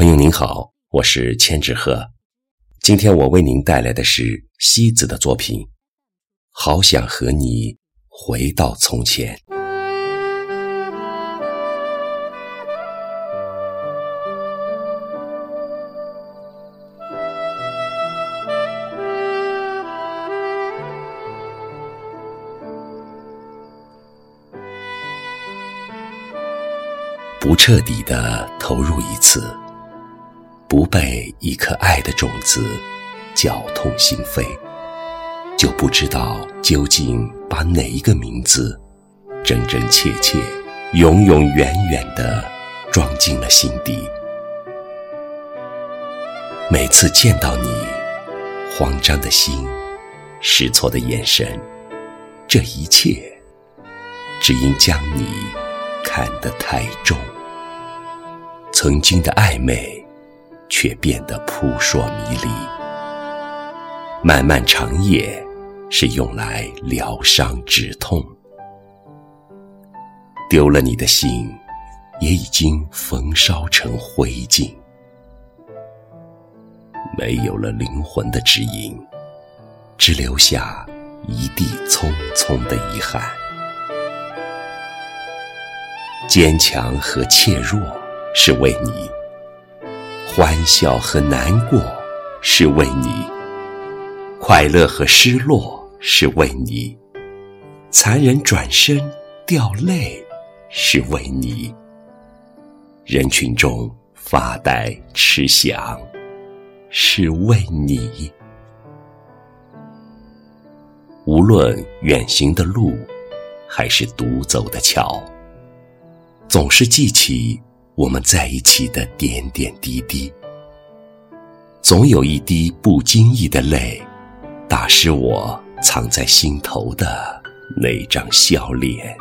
朋友您好，我是千纸鹤，今天我为您带来的是西子的作品《好想和你回到从前》。不彻底的投入一次，不被一颗爱的种子绞痛心扉，就不知道究竟把哪一个名字真真切切、永永远远的装进了心底。每次见到你，慌张的心，失措的眼神，这一切，只因将你。看得太重，曾经的暧昧，却变得扑朔迷离。漫漫长夜，是用来疗伤止痛。丢了你的心，也已经焚烧成灰烬。没有了灵魂的指引，只留下一地匆匆的遗憾。坚强和怯弱是为你，欢笑和难过是为你，快乐和失落是为你，残忍转身掉泪是为你，人群中发呆吃响是为你。无论远行的路，还是独走的桥。总是记起我们在一起的点点滴滴，总有一滴不经意的泪，打湿我藏在心头的那张笑脸。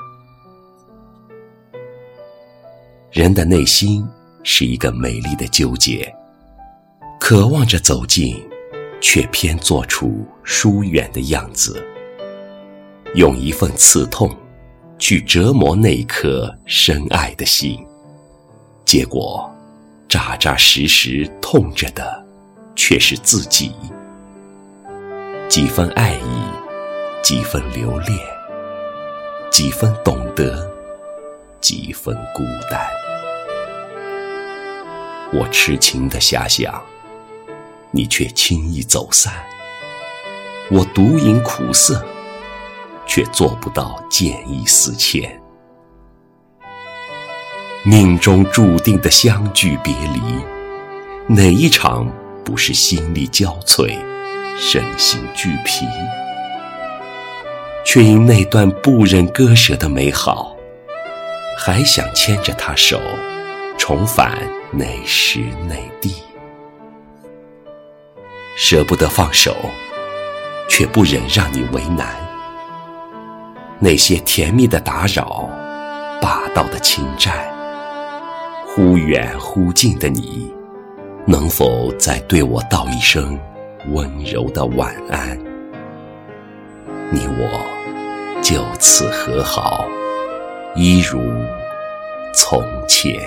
人的内心是一个美丽的纠结，渴望着走近，却偏做出疏远的样子，用一份刺痛。去折磨那颗深爱的心，结果扎扎实实痛着的却是自己。几分爱意，几分留恋，几分懂得，几分孤单。我痴情的遐想，你却轻易走散；我独饮苦涩。却做不到见异思迁，命中注定的相聚别离，哪一场不是心力交瘁、身心俱疲？却因那段不忍割舍的美好，还想牵着他手，重返那时那地，舍不得放手，却不忍让你为难。那些甜蜜的打扰，霸道的侵占，忽远忽近的你，能否再对我道一声温柔的晚安？你我就此和好，一如从前。